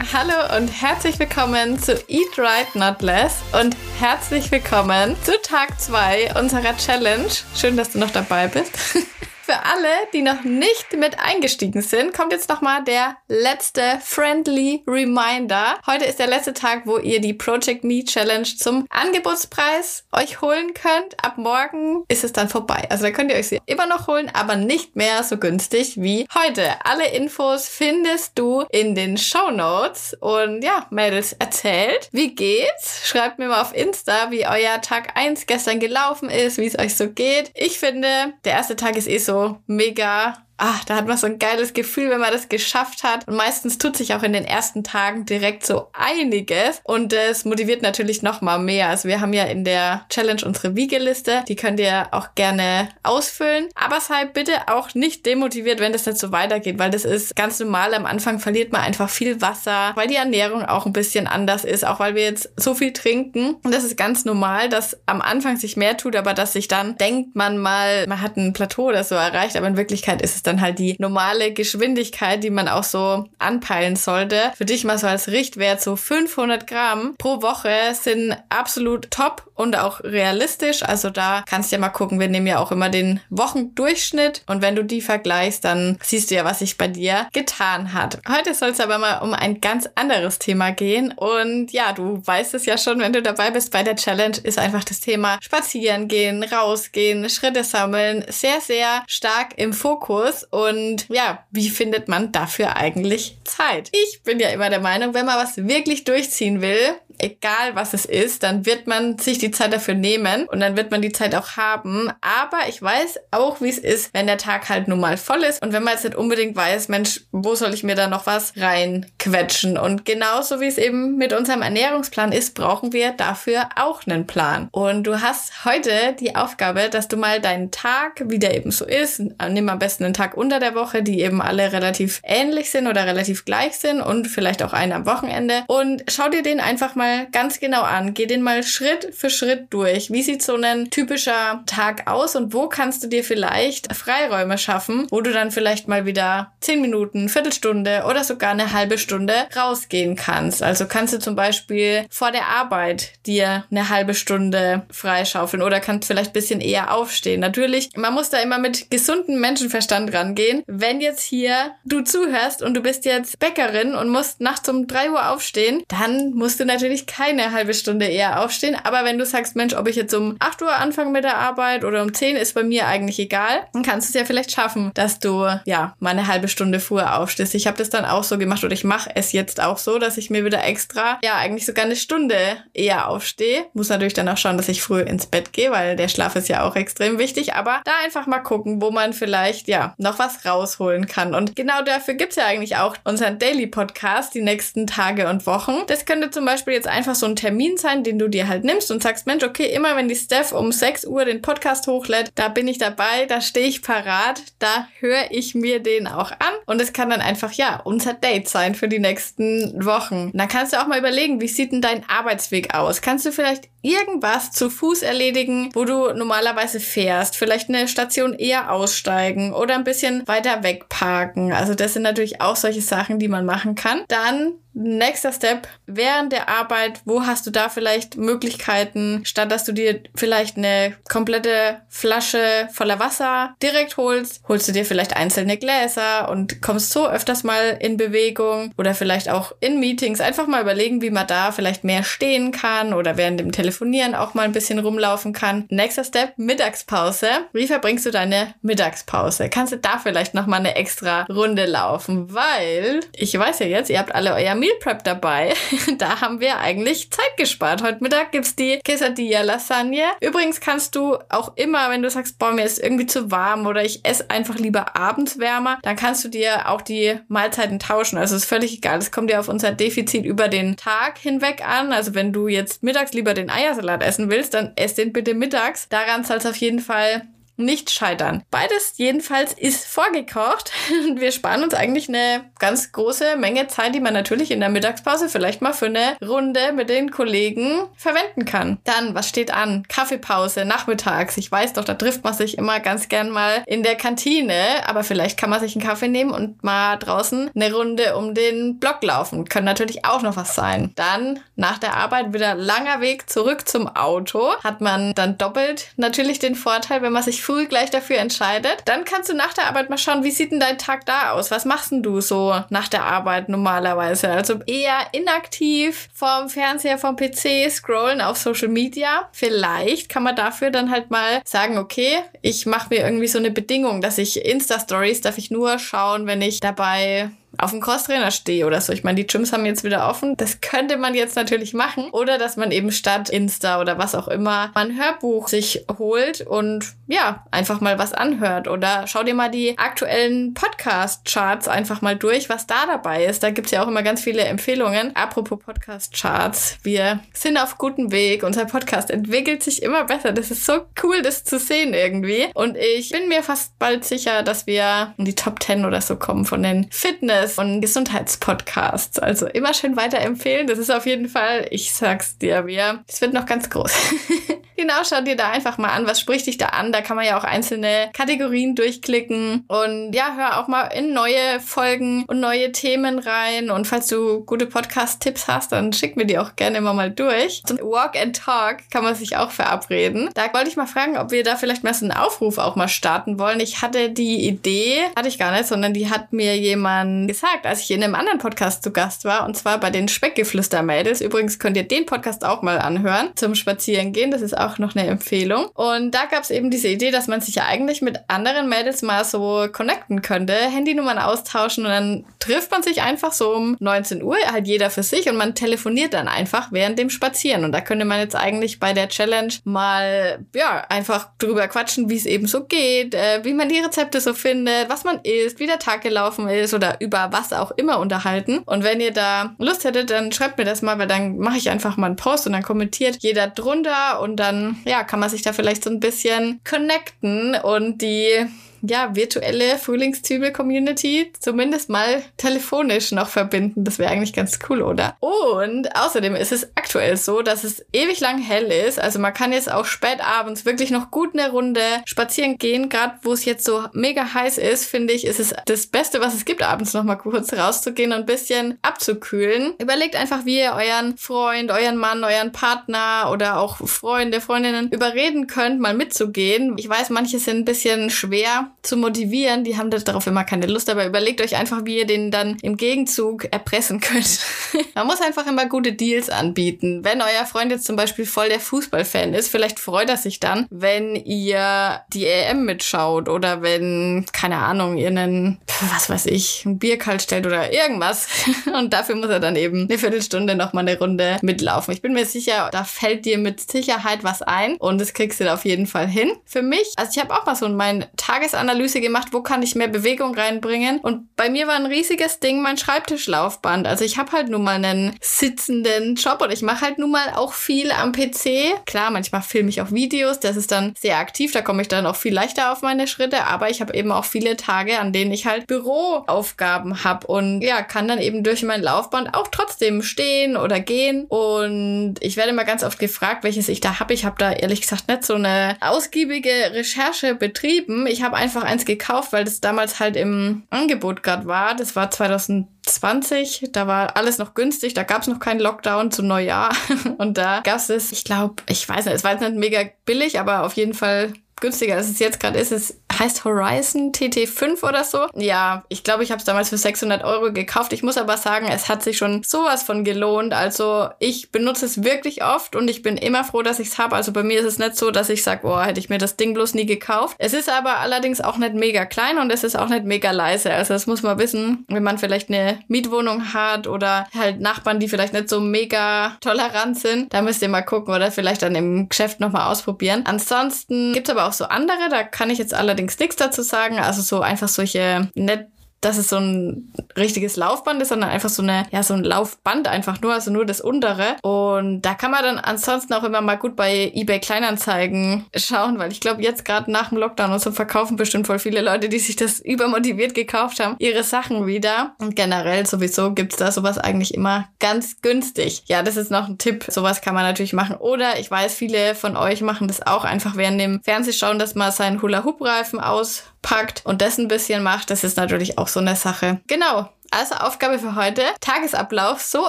Hallo und herzlich willkommen zu Eat Right Not Less und herzlich willkommen zu Tag 2 unserer Challenge. Schön, dass du noch dabei bist. für alle, die noch nicht mit eingestiegen sind, kommt jetzt nochmal der letzte friendly Reminder. Heute ist der letzte Tag, wo ihr die Project Me Challenge zum Angebotspreis euch holen könnt. Ab morgen ist es dann vorbei. Also da könnt ihr euch sie immer noch holen, aber nicht mehr so günstig wie heute. Alle Infos findest du in den Show Notes. Und ja, Mädels, erzählt, wie geht's? Schreibt mir mal auf Insta, wie euer Tag 1 gestern gelaufen ist, wie es euch so geht. Ich finde, der erste Tag ist eh so mega ah, da hat man so ein geiles Gefühl, wenn man das geschafft hat. Und meistens tut sich auch in den ersten Tagen direkt so einiges. Und es motiviert natürlich noch mal mehr. Also wir haben ja in der Challenge unsere Wiegeliste. Die könnt ihr auch gerne ausfüllen. Aber seid bitte auch nicht demotiviert, wenn das nicht so weitergeht, weil das ist ganz normal. Am Anfang verliert man einfach viel Wasser, weil die Ernährung auch ein bisschen anders ist, auch weil wir jetzt so viel trinken. Und das ist ganz normal, dass am Anfang sich mehr tut, aber dass sich dann denkt man mal, man hat ein Plateau oder so erreicht, aber in Wirklichkeit ist es dann dann halt die normale Geschwindigkeit, die man auch so anpeilen sollte. Für dich mal so als Richtwert so 500 Gramm pro Woche sind absolut top und auch realistisch. Also da kannst du ja mal gucken. Wir nehmen ja auch immer den Wochendurchschnitt und wenn du die vergleichst, dann siehst du ja, was sich bei dir getan hat. Heute soll es aber mal um ein ganz anderes Thema gehen und ja, du weißt es ja schon, wenn du dabei bist bei der Challenge, ist einfach das Thema spazieren gehen, rausgehen, Schritte sammeln, sehr, sehr stark im Fokus und ja, wie findet man dafür eigentlich Zeit? Ich bin ja immer der Meinung, wenn man was wirklich durchziehen will, egal was es ist, dann wird man sich die Zeit dafür nehmen und dann wird man die Zeit auch haben. Aber ich weiß auch, wie es ist, wenn der Tag halt nun mal voll ist und wenn man jetzt nicht unbedingt weiß, Mensch, wo soll ich mir da noch was reinquetschen? Und genauso wie es eben mit unserem Ernährungsplan ist, brauchen wir dafür auch einen Plan. Und du hast heute die Aufgabe, dass du mal deinen Tag, wie der eben so ist, nimm am besten einen Tag unter der Woche, die eben alle relativ ähnlich sind oder relativ gleich sind und vielleicht auch einen am Wochenende und schau dir den einfach mal mal ganz genau an. Geh den mal Schritt für Schritt durch. Wie sieht so ein typischer Tag aus und wo kannst du dir vielleicht Freiräume schaffen, wo du dann vielleicht mal wieder zehn Minuten, Viertelstunde oder sogar eine halbe Stunde rausgehen kannst. Also kannst du zum Beispiel vor der Arbeit dir eine halbe Stunde freischaufeln oder kannst vielleicht bisschen eher aufstehen. Natürlich, man muss da immer mit gesundem Menschenverstand rangehen. Wenn jetzt hier du zuhörst und du bist jetzt Bäckerin und musst nachts um drei Uhr aufstehen, dann musst du natürlich ich keine halbe Stunde eher aufstehen. Aber wenn du sagst, Mensch, ob ich jetzt um 8 Uhr anfange mit der Arbeit oder um 10 ist bei mir eigentlich egal, dann kannst du es ja vielleicht schaffen, dass du ja mal eine halbe Stunde früher aufstehst. Ich habe das dann auch so gemacht oder ich mache es jetzt auch so, dass ich mir wieder extra ja eigentlich sogar eine Stunde eher aufstehe. Muss natürlich dann auch schauen, dass ich früh ins Bett gehe, weil der Schlaf ist ja auch extrem wichtig. Aber da einfach mal gucken, wo man vielleicht ja noch was rausholen kann. Und genau dafür gibt's ja eigentlich auch unseren Daily Podcast die nächsten Tage und Wochen. Das könnte zum Beispiel jetzt einfach so ein Termin sein, den du dir halt nimmst und sagst, Mensch, okay, immer wenn die Steph um 6 Uhr den Podcast hochlädt, da bin ich dabei, da stehe ich parat, da höre ich mir den auch an. Und es kann dann einfach, ja, unser Date sein für die nächsten Wochen. dann kannst du auch mal überlegen, wie sieht denn dein Arbeitsweg aus? Kannst du vielleicht irgendwas zu Fuß erledigen, wo du normalerweise fährst? Vielleicht eine Station eher aussteigen oder ein bisschen weiter wegparken. Also das sind natürlich auch solche Sachen, die man machen kann. Dann Nächster Step, während der Arbeit, wo hast du da vielleicht Möglichkeiten, statt dass du dir vielleicht eine komplette Flasche voller Wasser direkt holst, holst du dir vielleicht einzelne Gläser und kommst so öfters mal in Bewegung oder vielleicht auch in Meetings. Einfach mal überlegen, wie man da vielleicht mehr stehen kann oder während dem Telefonieren auch mal ein bisschen rumlaufen kann. Nächster Step, Mittagspause. Wie verbringst du deine Mittagspause? Kannst du da vielleicht nochmal eine extra Runde laufen? Weil, ich weiß ja jetzt, ihr habt alle euer Meal Prep dabei. da haben wir eigentlich Zeit gespart. Heute Mittag gibt's die Quesadilla Lasagne. Übrigens kannst du auch immer, wenn du sagst, boah, mir ist irgendwie zu warm oder ich esse einfach lieber abends wärmer, dann kannst du dir auch die Mahlzeiten tauschen. Also ist völlig egal. Es kommt dir auf unser Defizit über den Tag hinweg an. Also wenn du jetzt mittags lieber den Eiersalat essen willst, dann ess den bitte mittags. Daran soll es auf jeden Fall nicht scheitern. Beides jedenfalls ist vorgekocht und wir sparen uns eigentlich eine ganz große Menge Zeit, die man natürlich in der Mittagspause vielleicht mal für eine Runde mit den Kollegen verwenden kann. Dann, was steht an? Kaffeepause nachmittags. Ich weiß doch, da trifft man sich immer ganz gern mal in der Kantine, aber vielleicht kann man sich einen Kaffee nehmen und mal draußen eine Runde um den Block laufen. Kann natürlich auch noch was sein. Dann nach der Arbeit wieder langer Weg zurück zum Auto. Hat man dann doppelt natürlich den Vorteil, wenn man sich früh gleich dafür entscheidet. Dann kannst du nach der Arbeit mal schauen, wie sieht denn dein Tag da aus? Was machst denn du so nach der Arbeit normalerweise? Also eher inaktiv vorm Fernseher, vom PC, scrollen auf Social Media. Vielleicht kann man dafür dann halt mal sagen, okay, ich mache mir irgendwie so eine Bedingung, dass ich Insta-Stories darf ich nur schauen, wenn ich dabei auf dem Crosstrainer stehe oder so. Ich meine, die Gyms haben jetzt wieder offen. Das könnte man jetzt natürlich machen. Oder dass man eben statt Insta oder was auch immer mal ein Hörbuch sich holt und ja, einfach mal was anhört. Oder schau dir mal die aktuellen Podcast-Charts einfach mal durch, was da dabei ist. Da gibt's ja auch immer ganz viele Empfehlungen. Apropos Podcast-Charts, wir sind auf gutem Weg. Unser Podcast entwickelt sich immer besser. Das ist so cool, das zu sehen irgendwie. Und ich bin mir fast bald sicher, dass wir in die Top 10 oder so kommen von den Fitness Fitness- und Gesundheitspodcasts. Also immer schön weiterempfehlen. Das ist auf jeden Fall, ich sag's dir, wir, es wird noch ganz groß. genau, schau dir da einfach mal an, was spricht dich da an. Da kann man ja auch einzelne Kategorien durchklicken. Und ja, hör auch mal in neue Folgen und neue Themen rein. Und falls du gute Podcast-Tipps hast, dann schick mir die auch gerne immer mal durch. Zum Walk and Talk kann man sich auch verabreden. Da wollte ich mal fragen, ob wir da vielleicht mal so einen Aufruf auch mal starten wollen. Ich hatte die Idee, hatte ich gar nicht, sondern die hat mir jemand gesagt, als ich in einem anderen Podcast zu Gast war, und zwar bei den Speckgeflüster-Mädels. Übrigens könnt ihr den Podcast auch mal anhören zum Spazierengehen. Das ist auch noch eine Empfehlung. Und da gab es eben diese Idee, dass man sich ja eigentlich mit anderen Mädels mal so connecten könnte, Handynummern austauschen und dann trifft man sich einfach so um 19 Uhr, halt jeder für sich und man telefoniert dann einfach während dem Spazieren. Und da könnte man jetzt eigentlich bei der Challenge mal, ja, einfach drüber quatschen, wie es eben so geht, äh, wie man die Rezepte so findet, was man isst, wie der Tag gelaufen ist oder über was auch immer unterhalten. Und wenn ihr da Lust hättet, dann schreibt mir das mal, weil dann mache ich einfach mal einen Post und dann kommentiert jeder drunter und dann, ja, kann man sich da vielleicht so ein bisschen connecten und die ja, virtuelle Frühlingszwiebel-Community zumindest mal telefonisch noch verbinden. Das wäre eigentlich ganz cool, oder? Und außerdem ist es aktuell so, dass es ewig lang hell ist. Also man kann jetzt auch spät abends wirklich noch gut eine Runde spazieren gehen. Gerade wo es jetzt so mega heiß ist, finde ich, ist es das Beste, was es gibt, abends noch mal kurz rauszugehen und ein bisschen abzukühlen. Überlegt einfach, wie ihr euren Freund, euren Mann, euren Partner oder auch Freunde, Freundinnen überreden könnt, mal mitzugehen. Ich weiß, manche sind ein bisschen schwer zu motivieren. Die haben darauf immer keine Lust, aber überlegt euch einfach, wie ihr den dann im Gegenzug erpressen könnt. Man muss einfach immer gute Deals anbieten. Wenn euer Freund jetzt zum Beispiel voll der Fußballfan ist, vielleicht freut er sich dann, wenn ihr die EM mitschaut oder wenn, keine Ahnung, ihr einen, was weiß ich, ein Bier kalt stellt oder irgendwas. Und dafür muss er dann eben eine Viertelstunde noch mal eine Runde mitlaufen. Ich bin mir sicher, da fällt dir mit Sicherheit was ein und das kriegst du da auf jeden Fall hin. Für mich, also ich habe auch mal so mein Tages Analyse gemacht, wo kann ich mehr Bewegung reinbringen. Und bei mir war ein riesiges Ding mein Schreibtischlaufband. Also ich habe halt nun mal einen sitzenden Job und ich mache halt nun mal auch viel am PC. Klar, manchmal filme ich auch Videos, das ist dann sehr aktiv, da komme ich dann auch viel leichter auf meine Schritte, aber ich habe eben auch viele Tage, an denen ich halt Büroaufgaben habe und ja, kann dann eben durch mein Laufband auch trotzdem stehen oder gehen. Und ich werde immer ganz oft gefragt, welches ich da habe. Ich habe da ehrlich gesagt nicht so eine ausgiebige Recherche betrieben. Ich habe einfach einfach eins gekauft, weil das damals halt im Angebot gerade war. Das war 2020, da war alles noch günstig, da gab es noch keinen Lockdown zum Neujahr. Und da gab es, ich glaube, ich weiß nicht, es war jetzt nicht mega billig, aber auf jeden Fall günstiger als es jetzt gerade ist. Es heißt Horizon TT5 oder so. Ja, ich glaube, ich habe es damals für 600 Euro gekauft. Ich muss aber sagen, es hat sich schon sowas von gelohnt. Also ich benutze es wirklich oft und ich bin immer froh, dass ich es habe. Also bei mir ist es nicht so, dass ich sage, boah, hätte ich mir das Ding bloß nie gekauft. Es ist aber allerdings auch nicht mega klein und es ist auch nicht mega leise. Also das muss man wissen, wenn man vielleicht eine Mietwohnung hat oder halt Nachbarn, die vielleicht nicht so mega tolerant sind. Da müsst ihr mal gucken oder vielleicht dann im Geschäft nochmal ausprobieren. Ansonsten gibt es aber auch so andere, da kann ich jetzt allerdings nichts dazu sagen. Also so einfach solche net dass es so ein richtiges Laufband ist, sondern einfach so eine, ja, so ein Laufband einfach nur, also nur das untere. Und da kann man dann ansonsten auch immer mal gut bei eBay Kleinanzeigen schauen, weil ich glaube, jetzt gerade nach dem Lockdown und so verkaufen bestimmt voll viele Leute, die sich das übermotiviert gekauft haben, ihre Sachen wieder. Und generell sowieso gibt's da sowas eigentlich immer ganz günstig. Ja, das ist noch ein Tipp. Sowas kann man natürlich machen. Oder ich weiß, viele von euch machen das auch einfach während dem Fernsehschauen, dass man seinen Hula-Hoop-Reifen auspackt und das ein bisschen macht. Das ist natürlich auch so eine Sache. Genau. Also Aufgabe für heute, Tagesablauf so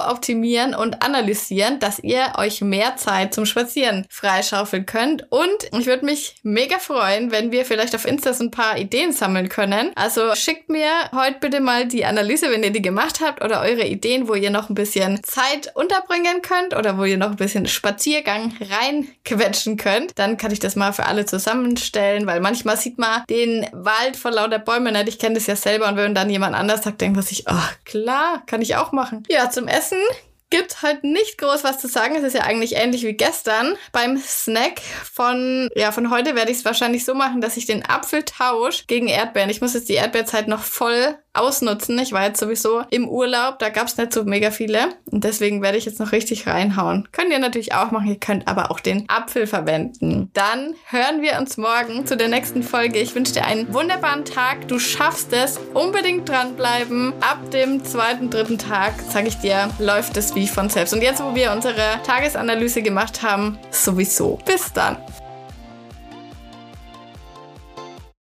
optimieren und analysieren, dass ihr euch mehr Zeit zum Spazieren freischaufeln könnt. Und ich würde mich mega freuen, wenn wir vielleicht auf Insta so ein paar Ideen sammeln können. Also schickt mir heute bitte mal die Analyse, wenn ihr die gemacht habt oder eure Ideen, wo ihr noch ein bisschen Zeit unterbringen könnt oder wo ihr noch ein bisschen Spaziergang reinquetschen könnt. Dann kann ich das mal für alle zusammenstellen, weil manchmal sieht man den Wald vor lauter Bäumen nicht. Ich kenne das ja selber und wenn dann jemand anders sagt, denkt man sich, Ach, klar, kann ich auch machen. Ja, zum Essen gibt halt nicht groß was zu sagen. Es ist ja eigentlich ähnlich wie gestern. Beim Snack von, ja, von heute werde ich es wahrscheinlich so machen, dass ich den Apfel tausche gegen Erdbeeren. Ich muss jetzt die Erdbeerzeit noch voll ausnutzen. Ich war jetzt sowieso im Urlaub, da gab es nicht so mega viele. Und deswegen werde ich jetzt noch richtig reinhauen. Könnt ihr natürlich auch machen, ihr könnt aber auch den Apfel verwenden. Dann hören wir uns morgen zu der nächsten Folge. Ich wünsche dir einen wunderbaren Tag. Du schaffst es. Unbedingt dranbleiben. Ab dem zweiten, dritten Tag, sage ich dir, läuft es wie von selbst. Und jetzt, wo wir unsere Tagesanalyse gemacht haben, sowieso. Bis dann.